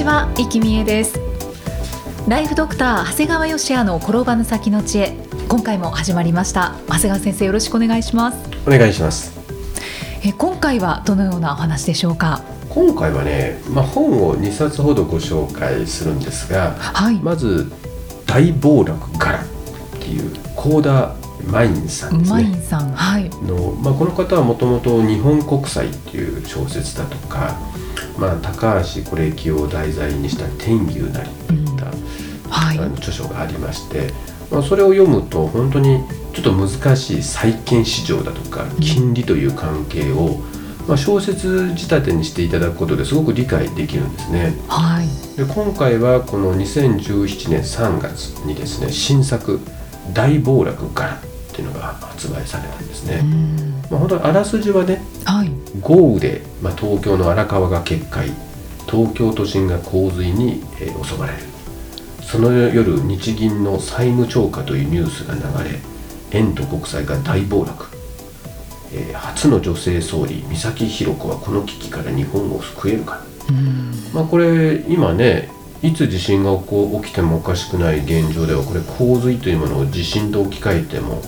ちは、生きみえです。ライフドクター長谷川芳也の転ばぬ先の知恵。今回も始まりました。長谷川先生よろしくお願いします。お願いします。え今回はどのようなお話でしょうか？今回はね、まあ、本を2冊ほどご紹介するんですが、はい、まず「大暴落柄」っていう幸田マインさんですね。マインさんはい。の、まあ、この方はもともと「日本国際」っていう小説だとか、まあ、高橋是樹を題材にした「天牛なり」といった、はい。あの著書がありまして、まあ、それを読むと本当にちょっと難しい債券市場だとか金利という関係を、まあ、小説仕立てにしていただくことですごく理解できるんですね。はい。で今回はこの2017年3月にですね新作「大暴落柄」っていうのが発売されたんですね。うん。まあ、本当にあらすじはねはい。豪雨で、まあ、東京の荒川が決壊東京都心が洪水に、えー襲われる。その夜日銀の債務超過というニュースが流れ円と国債が大暴落、えー初の女性総理三崎弘子はこの危機から日本を救えるか、うん。まあ、これ今ねいつ地震が起きてもおかしくない現状ではこれ洪水というものを地震と置き換えても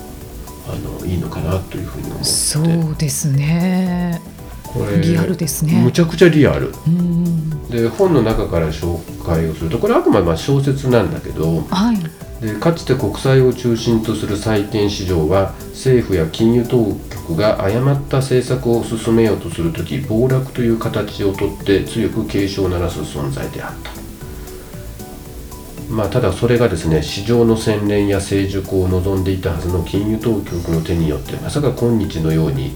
あのいいのかなというふうに思って。そうですね。これリアルですね。むちゃくちゃリアル。うんで本の中から紹介をするとこれあくまでまあ小説なんだけどはい。でかつて国債を中心とする債券市場は政府や金融当局が誤った政策を進めようとする時暴落という形をとって強く警鐘を鳴らす存在であった。まあ、ただそれがですね市場の洗練や成熟を望んでいたはずの金融当局の手によってまさか今日のように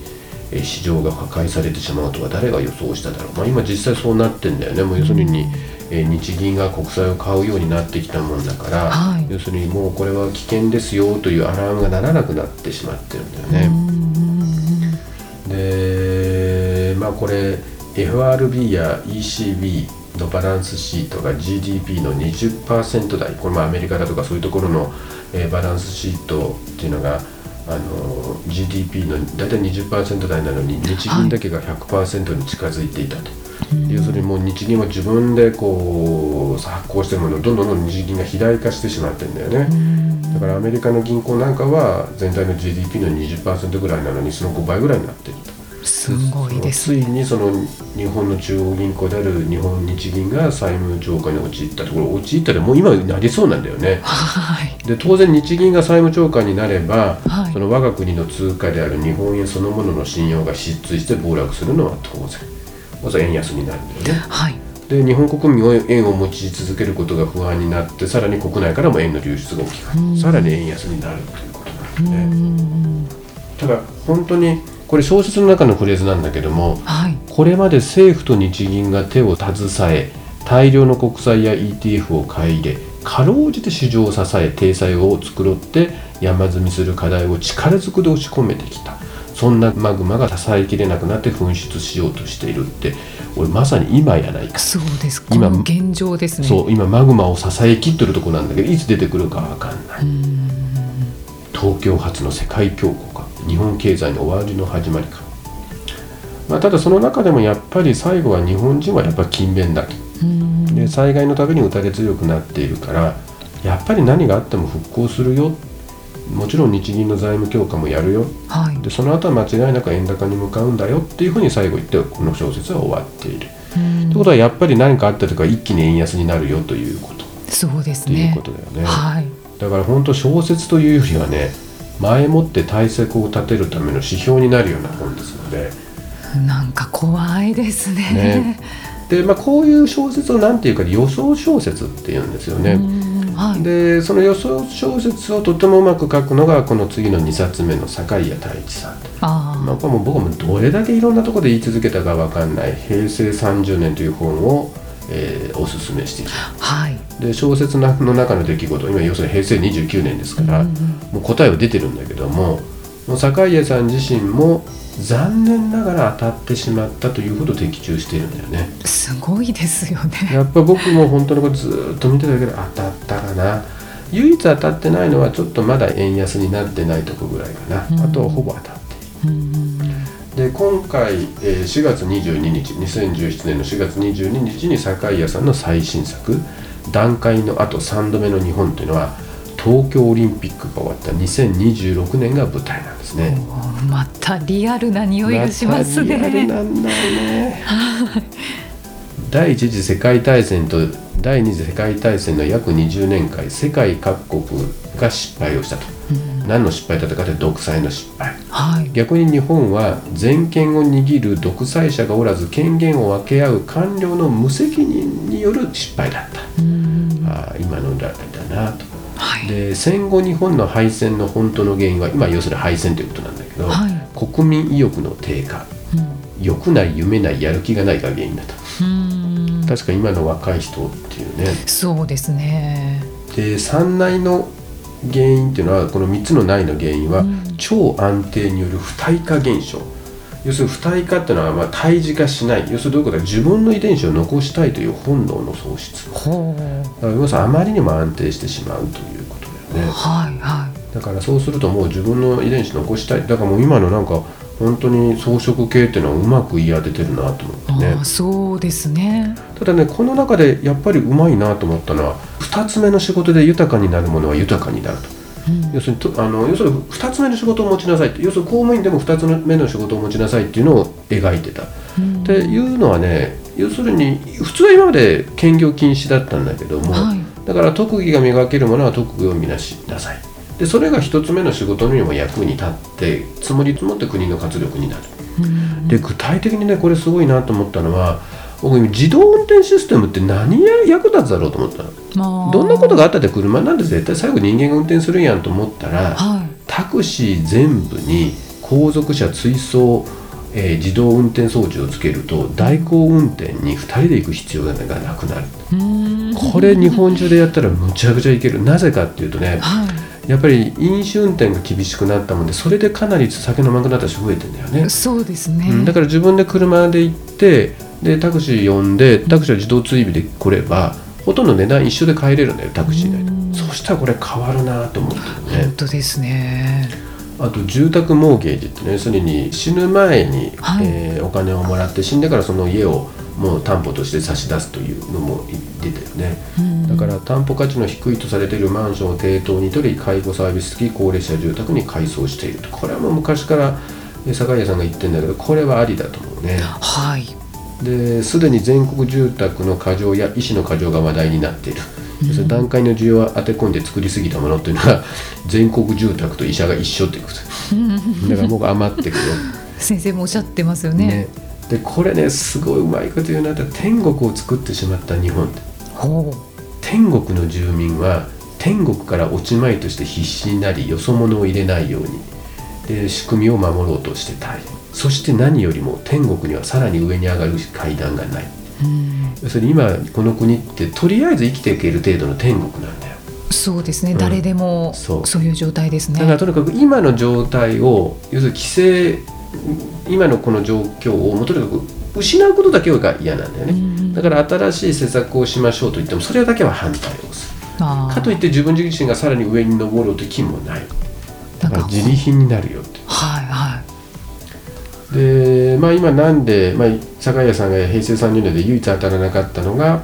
えー市場が破壊されてしまうとは誰が予想しただろう、まあ、今実際そうなってんだよね。もう要するに、えー日銀が国債を買うようになってきたもんだから、はい。要するにもうこれは危険ですよというアラームが鳴らなくなってしまってるんだよね。うんでまあこれ FRB や ECB のバランスシートが GDP の20%台これまあアメリカだとかそういうところの、えーバランスシートっていうのがあの GDP の大体20%台なのに日銀だけが100%に近づいていたと。要するにもう日銀は自分でこう発行してるものをどんどんどんどん日銀が肥大化してしまってるんだよね。だからアメリカの銀行なんかは全体の GDP の20%ぐらいなのにその5倍ぐらいになっていると。すごいですついにその日本の中央銀行である日本日銀が債務超過に陥ったところ陥ったらもう今なりそうなんだよね。はい。で当然日銀が債務超過になれば、はい。その我が国の通貨である日本円そのものの信用が失墜して暴落するのは当然。まず円安になるんだよね。はい。で日本国民は円を持ち続けることが不安になってさらに国内からも円の流出が起きる。さらに円安になるということなんですね。ただ本当にこれ小説の中のフレーズなんだけどもはい。これまで政府と日銀が手を携え大量の国債や ETF を買い入れかろうじて市場を支え体裁を繕って山積みする課題を力ずくで押し込めてきた。そんなマグマが支えきれなくなって噴出しようとしているって俺まさに今やないか。そうですこ今の現状ですね。そう今マグマを支えきってるとこなんだけどいつ出てくるかわかんない。東京発の世界恐慌。か日本経済の終わりの始まりか、まあ、ただその中でもやっぱり最後は日本人はやっぱり勤勉だと。うん。で災害のために打たれ強くなっているからやっぱり何があっても復興するよ。もちろん日銀の財務強化もやるよ。はい。でその後は間違いなく円高に向かうんだよっていうふうに最後言ってこの小説は終わっている。うん。ということはやっぱり何かあったとか一気に円安になるよということ。そうですっていうねことだよね。はい。だから本当小説というよりはね前もって対策を立てるための指標になるような本ですので。なんか怖いですね。ね。で、まあ、こういう小説を何ていうか予想小説っていうんですよね。はい。でその予想小説をとてもうまく書くのがこの次の2冊目の坂井谷太一さん、あまあ、これも僕もどれだけいろんなところで言い続けたかわかんない「平成30年」という本を、えーおすすめしてきた。あはい。で小説の中の出来事今要するに平成29年ですから、うんうんもう答えは出てるんだけどももう坂井さん自身も残念ながら当たってしまったというほど的中しているんだよね。すごいですよね。やっぱ僕も本当にこれずーっと見てたけど当たったかな。唯一当たってないのはちょっとまだ円安になってないとこぐらいかな、うん。あとはほぼ当たっている。うんうんで今回、えー4月22日2017年の4月22日に坂井谷さんの最新作「段階のあと3度目の日本」というのは東京オリンピックが終わった2026年が舞台なんですね。またリアルな匂いがしますね。まなんだよね。第一次世界大戦と第二次世界大戦の約20年間世界各国が失敗をしたと、何の失敗だったかというと独裁の失敗はい。逆に日本は全権を握る独裁者がおらず権限を分け合う官僚の無責任による失敗だった、うん。ああ今のだだなと。はい。で戦後日本の敗戦の本当の原因は今要するに敗戦ということなんだけど、はい。国民意欲の低下。欲ない夢ないやる気がないが原因だと。うんうん。確か今の若い人っていうね。そうですね。で三内の原因っていうのはこの3つの内の原因は、うん。超安定による不体化現象。要するに不体化っていうのはまあ胎児化しない。要するにどういうことか自分の遺伝子を残したいという本能の喪失。だ。から要するにあまりにも安定してしまうということだよね。はいはだからそうするともう自分の遺伝子残したい。だからもう今のなんか本当に草食系っていうのはうまく言い当ててるなと思ってい。ねそうですね。ただねこの中でやっぱりうまいなと思ったのは2つ目の仕事で豊かになるものは豊かになると。うん。要するにとあの要するに2つ目の仕事を持ちなさいって要するに公務員でも2つ目の仕事を持ちなさいっていうのを描いてた。っうん。ていうのはね要するに普通は今まで兼業禁止だったんだけども、はい。だから特技が磨けるものは特技を見なしなさいでそれが1つ目の仕事にも役に立って積もり積もって国の活力になる。うん。で具体的にねこれすごいなと思ったのは僕自動運転システムって何や役立つだろうと思ったの。まあ。どんなことがあったって車なんて絶対最後人間が運転するんやんと思ったらはい。タクシー全部に後続車追走、えー自動運転装置をつけると代行運転に2人で行く必要がなくなる。うん。これ日本中でやったらむちゃくちゃいける。なぜかっていうとねはい。やっぱり飲酒運転が厳しくなったもんでそれでかなり酒飲まなくなった人増えてんだよね、そうですね。うんだから自分で車で行ってでタクシー呼んでタクシーは自動追尾で来ればほとんど値段一緒で帰れるんだよタクシー代うん。とそしたらこれ変わるなと思ってるね。本当ですね。あと住宅モーゲージってね要するに死ぬ前に、はい。えーお金をもらって死んでからその家をもう担保として差し出すというのも出てるね。うんだから担保価値の低いとされているマンションを抵当に取り介護サービス付き高齢者住宅に改装していると。これはもう昔からえー坂井さんが言ってるんだけどこれはありだと思うね。はい。ですでに全国住宅の過剰や医師の過剰が話題になっている、要するに段階の需要を当て込んで作りすぎたものというのは 全国住宅と医者が一緒っていうことだから僕余ってくよ。先生もおっしゃってますよね。ねでこれねすごいうまいこと言うなって天国を作ってしまった日本。天国の住民は天国から落ちまいとして必死になりよそ者を入れないようにで仕組みを守ろうとして大変そして何よりも天国にはさらに上に上がる階段がない。要するに今この国ってとりあえず生きていける程度の天国なんだよ。そうですね。うん誰でもそう。そういう状態ですね。だからとにかく今の状態を要するに規制今のこの状況をもうとにかく失うことだけが嫌なんだよね、うんだから新しい施策をしましょうと言ってもそれだけは反対をする。かといって自分自身がさらに上に登ろうという気もない。だから。自利品になるよって。はいはい。でまあ今なんで、まあ、坂井さんが平成30年で唯一当たらなかったのが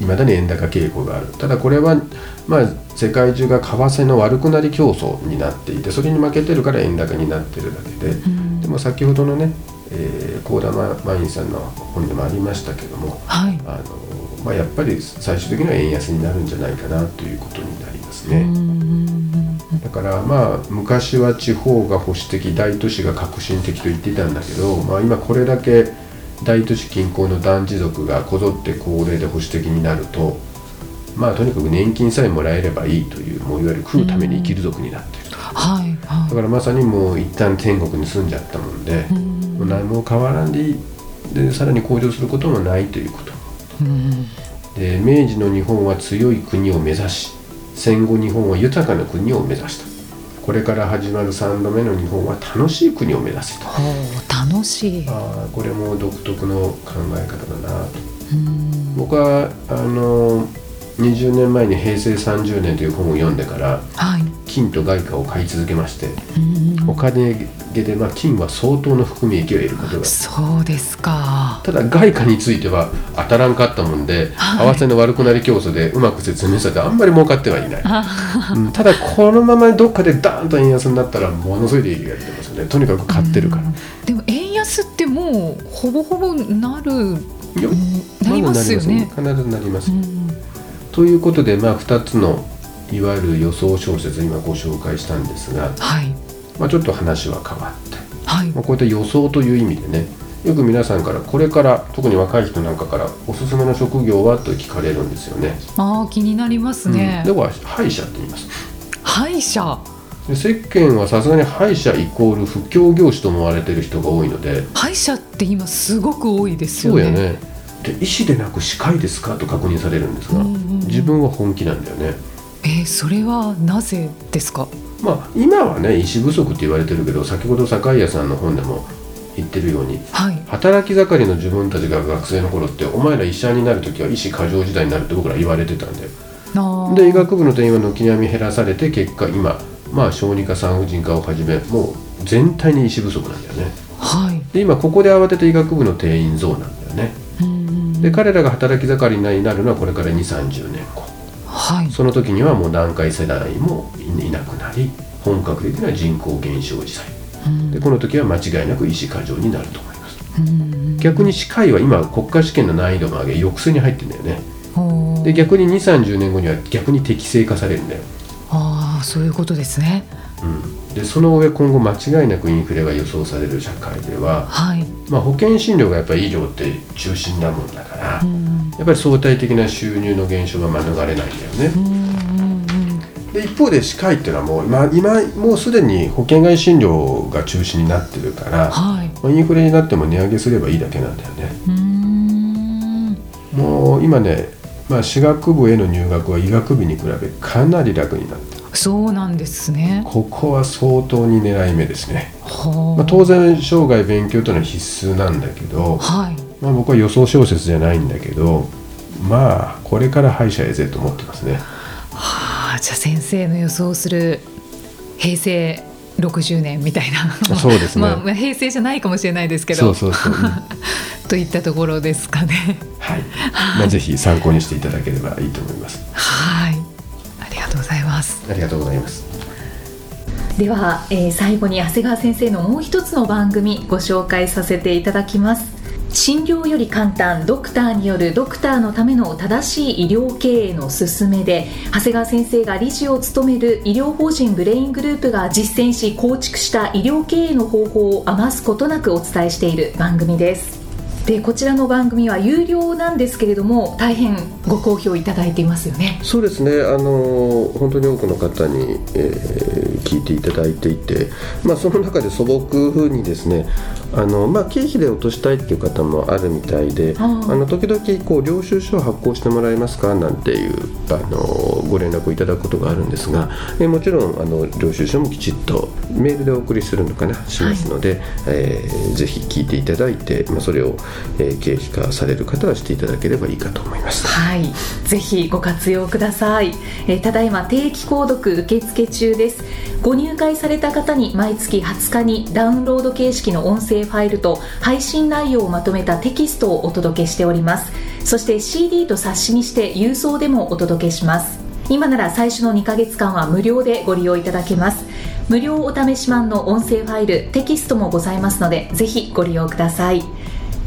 いまだに円高傾向がある。ただこれは、まあ、世界中が為替の悪くなり競争になっていてそれに負けてるから円高になってるだけで、うんでも先ほどのねえー幸田真院さんの本でもありましたけどもはい。あの、まあ、やっぱり最終的には円安になるんじゃないかなということになりますうね。んだからまあ昔は地方が保守的大都市が革新的と言っていたんだけど、まあ、今これだけ大都市近郊の団地族がこぞって高齢で保守的になるとまあとにかく年金さえもらえればいいというもういわゆる食うために生きる族になっていると、はいはだからまさにもう一旦天国に住んじゃったもんで、い。もう何も変わらんでいいでさらに向上することもないということ。うん。で明治の日本は強い国を目指し戦後日本は豊かな国を目指した。これから始まる3度目の日本は楽しい国を目指すと。楽しい。ああこれも独特の考え方だなと。うん。僕はあの20年前に平成30年という本を読んでからはい。金と外貨を買い続けましてうん。お金で、まあ、金は相当の含み益を得ることがそうですか。ただ外貨については当たらんかったもんで、はい。為替の悪くなり競争でうまく説明されてあんまり儲かってはいない、あうんただこのままどっかでダーンと円安になったらものすごい利益が出てますよね。とにかく買ってるから、でも円安ってもうほぼほぼなるいやなりますよね。必ずなります、うん。ということでまあ2つのいわゆる予想小説今ご紹介したんですが、はい。まあ、ちょっと話は変わって、はい。まあ、こういった予想という意味でねよく皆さんからこれから特に若い人なんかからおすすめの職業はと聞かれるんですよね。ああ気になりますね。うん、では歯医者って言います。歯医者？で世間はさすがに歯医者イコール不況業種と思われてる人が多いので歯医者って今すごく多いですよね。そうやね。で医師でなく歯科医ですか？と確認されるんですが、うんうんうん。自分は本気なんだよねえーそれはなぜですか？まあ今はね医師不足って言われてるけど先ほど坂井谷さんの本でも言ってるようにはい。働き盛りの自分たちが学生の頃ってお前ら医者になる時は医師過剰時代になるって僕ら言われてたんだよ。で医学部の定員は軒並み減らされて結果今まあ小児科産婦人科をはじめもう全体に医師不足なんだよね。はい。で今ここで慌てて医学部の定員増なんだよね。で彼らが働き盛りになるのはこれから2 3 0年後はい。その時にはもう団塊世代もいなくなり本格的な人口減少時代。うん。でこの時は間違いなく医師過剰になると思います。うん。逆に歯科医は今国家試験の難易度も上げ抑制に入ってんだよね。で逆に2 3 0年後には逆に適正化されるんだよ、ああそういうことですね。うん、でその上今後間違いなくインフレが予想される社会では、はい。まあ、保険診療がやっぱり医療って中心なもんだから、うんやっぱり相対的な収入の減少が免れないんだよね。う。んうんで一方で歯科医っていうのはもう今今もうすでに保険外診療が中心になってるから、はい。まあ、インフレになっても値上げすればいいだけなんだよね。うーん。もう今ね、まあ、歯学部への入学は医学部に比べかなり楽になってるそうなんですね。ここは相当に狙い目ですね、はあ。まあ、当然生涯勉強というのは必須なんだけど、はい。まあ、僕は予想小説じゃないんだけどまあこれから歯医者へぜと思ってますね。はあじゃあ先生の予想する平成60年みたいな。そうですね。ま あまあ、平成じゃないかもしれないですけど。そうそうそう、うん。といったところですかね。はい、まあ、ぜひ参考にしていただければいいと思います。はいます。ありがとうございます。では、えー最後に長谷川先生のもう一つの番組ご紹介させていただきます。診療より簡単ドクターによるドクターのための正しい医療経営の勧めで長谷川先生が理事を務める医療法人ブレイングループが実践し構築した医療経営の方法を余すことなくお伝えしている番組ですでこちらの番組は有料なんですけれども大変ご好評いただいていますよね。そうですね。あの本当に多くの方に、えー聞いていただいていて、まあ、その中で素朴にですねあの、まあ、経費で落としたいっていう方もあるみたいであの時々こう領収書を発行してもらえますか？なんていうあのご連絡をいただくことがあるんですが、えもちろんあの領収書もきちっとメールでお送りするのかな？しますので、えーぜひ聞いていただいて、まあ、それを、えー経費化される方はしていただければいいかと思います。はい、ぜひご活用ください。えーただいま定期購読受付中です。ご入会された方に毎月20日にダウンロード形式の音声ファイルと配信内容をまとめたテキストをお届けしております。そして CD と冊子にして郵送でもお届けします。今なら最初の2ヶ月間は無料でご利用いただけます。無料お試し版の音声ファイル、テキストもございますので、ぜひご利用ください。